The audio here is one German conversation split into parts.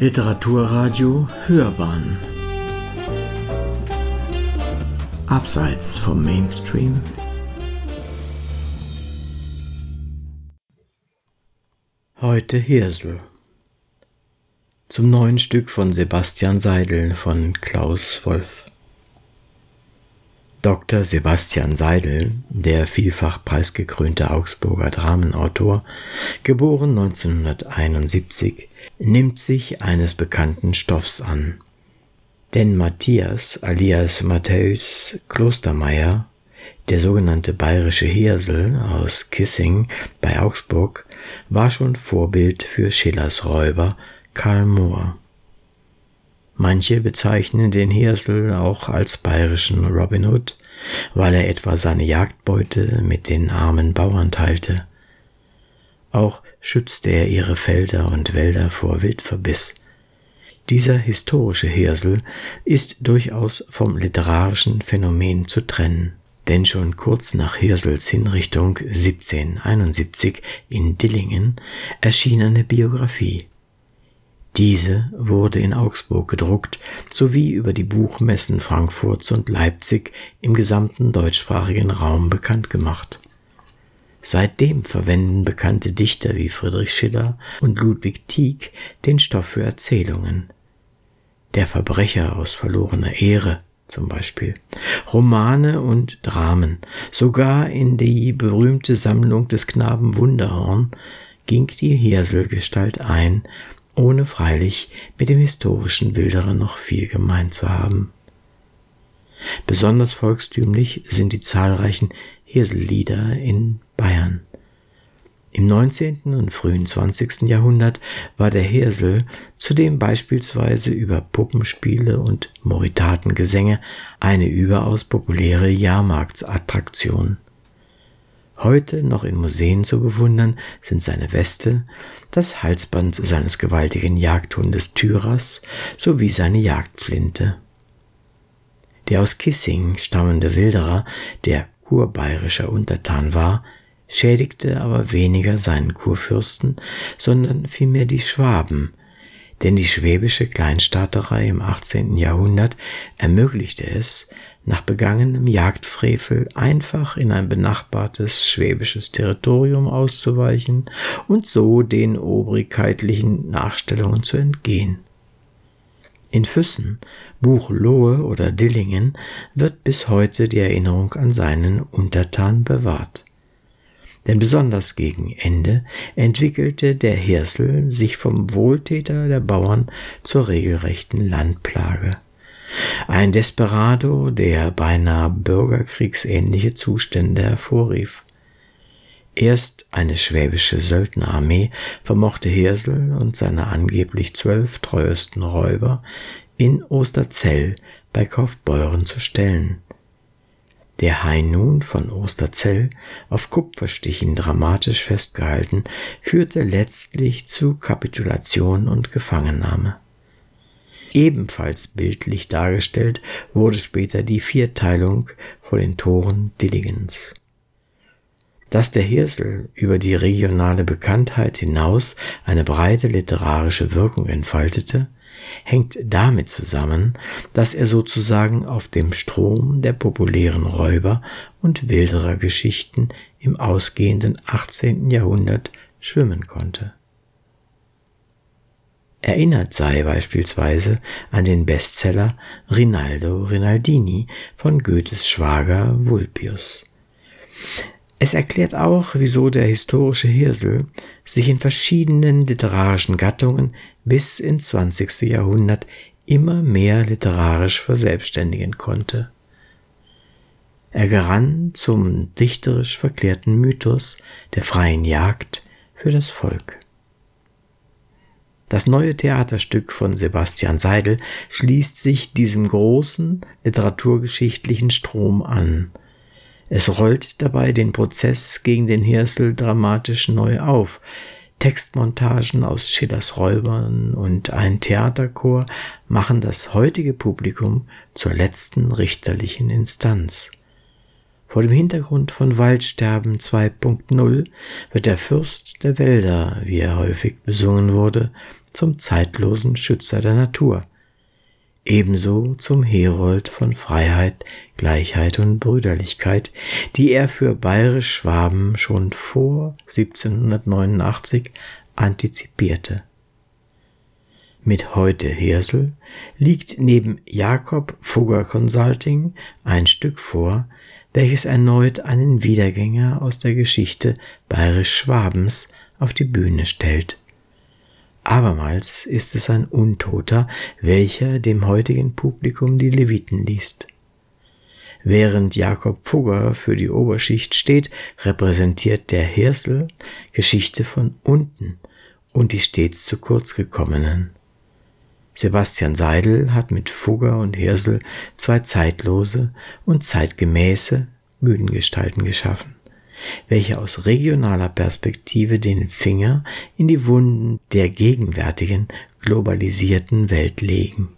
Literaturradio Hörbahn. Abseits vom Mainstream. Heute Hirsel. Zum neuen Stück von Sebastian Seidel von Klaus Wolf. Dr. Sebastian Seidel, der vielfach preisgekrönte Augsburger Dramenautor, geboren 1971, nimmt sich eines bekannten Stoffs an. Denn Matthias alias Matthäus Klostermeier, der sogenannte bayerische Hirsel aus Kissing bei Augsburg, war schon Vorbild für Schillers Räuber Karl Mohr. Manche bezeichnen den Hirsel auch als bayerischen Robin Hood, weil er etwa seine Jagdbeute mit den armen Bauern teilte. Auch schützte er ihre Felder und Wälder vor Wildverbiss. Dieser historische Hirsel ist durchaus vom literarischen Phänomen zu trennen, denn schon kurz nach Hirsels Hinrichtung 1771 in Dillingen erschien eine Biografie. Diese wurde in Augsburg gedruckt sowie über die Buchmessen Frankfurts und Leipzig im gesamten deutschsprachigen Raum bekannt gemacht. Seitdem verwenden bekannte Dichter wie Friedrich Schiller und Ludwig Tieck den Stoff für Erzählungen. Der Verbrecher aus verlorener Ehre zum Beispiel, Romane und Dramen, sogar in die berühmte Sammlung des Knaben Wunderhorn ging die Hirselgestalt ein ohne freilich mit dem historischen Wilderer noch viel gemein zu haben. Besonders volkstümlich sind die zahlreichen Hirsellieder in Bayern. Im 19. und frühen 20. Jahrhundert war der Hirsel zudem beispielsweise über Puppenspiele und Moritatengesänge eine überaus populäre Jahrmarktsattraktion. Heute noch in Museen zu bewundern sind seine Weste, das Halsband seines gewaltigen Jagdhundes Tyras sowie seine Jagdflinte. Der aus Kissing stammende Wilderer, der kurbayerischer Untertan war, schädigte aber weniger seinen Kurfürsten, sondern vielmehr die Schwaben, denn die schwäbische Kleinstaaterei im 18. Jahrhundert ermöglichte es, nach begangenem Jagdfrevel einfach in ein benachbartes schwäbisches Territorium auszuweichen und so den obrigkeitlichen Nachstellungen zu entgehen. In Füssen, Buchlohe oder Dillingen wird bis heute die Erinnerung an seinen Untertan bewahrt. Denn besonders gegen Ende entwickelte der Hirsel sich vom Wohltäter der Bauern zur regelrechten Landplage. Ein Desperado, der beinahe bürgerkriegsähnliche Zustände hervorrief. Erst eine schwäbische Söldnerarmee vermochte Hirsel und seine angeblich zwölf treuesten Räuber in Osterzell bei Kaufbeuren zu stellen. Der Hai nun von Osterzell, auf Kupferstichen dramatisch festgehalten, führte letztlich zu Kapitulation und Gefangennahme. Ebenfalls bildlich dargestellt wurde später die Vierteilung vor den Toren Dilligens. Dass der Hirsel über die regionale Bekanntheit hinaus eine breite literarische Wirkung entfaltete, hängt damit zusammen, dass er sozusagen auf dem Strom der populären Räuber- und Wilderergeschichten im ausgehenden 18. Jahrhundert schwimmen konnte erinnert sei beispielsweise an den Bestseller Rinaldo Rinaldini von Goethes Schwager Vulpius. Es erklärt auch, wieso der historische Hirsel sich in verschiedenen literarischen Gattungen bis ins 20. Jahrhundert immer mehr literarisch verselbstständigen konnte. Er gerann zum dichterisch verklärten Mythos der freien Jagd für das Volk. Das neue Theaterstück von Sebastian Seidel schließt sich diesem großen literaturgeschichtlichen Strom an. Es rollt dabei den Prozess gegen den Hirsel dramatisch neu auf. Textmontagen aus Schillers Räubern und ein Theaterchor machen das heutige Publikum zur letzten richterlichen Instanz. Vor dem Hintergrund von Waldsterben 2.0 wird der Fürst der Wälder, wie er häufig besungen wurde, zum zeitlosen Schützer der Natur, ebenso zum Herold von Freiheit, Gleichheit und Brüderlichkeit, die er für bayerisch-Schwaben schon vor 1789 antizipierte. Mit heute Hersel liegt neben Jakob Fugger Consulting ein Stück vor, welches erneut einen Wiedergänger aus der Geschichte bayerisch-Schwabens auf die Bühne stellt. Abermals ist es ein Untoter, welcher dem heutigen Publikum die Leviten liest. Während Jakob Fugger für die Oberschicht steht, repräsentiert der Hirsel Geschichte von unten und die stets zu kurz gekommenen. Sebastian Seidel hat mit Fugger und Hirsel zwei zeitlose und zeitgemäße Bühnengestalten geschaffen welche aus regionaler Perspektive den Finger in die Wunden der gegenwärtigen globalisierten Welt legen.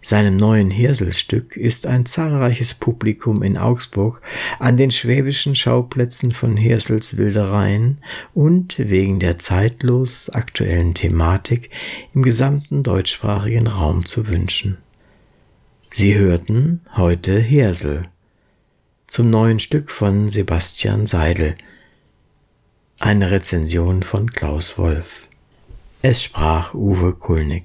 Seinem neuen Hirselstück ist ein zahlreiches Publikum in Augsburg an den schwäbischen Schauplätzen von Hirsels Wildereien und wegen der zeitlos aktuellen Thematik im gesamten deutschsprachigen Raum zu wünschen. Sie hörten heute Hirsel zum neuen Stück von Sebastian Seidel. Eine Rezension von Klaus Wolf. Es sprach Uwe Kulnig.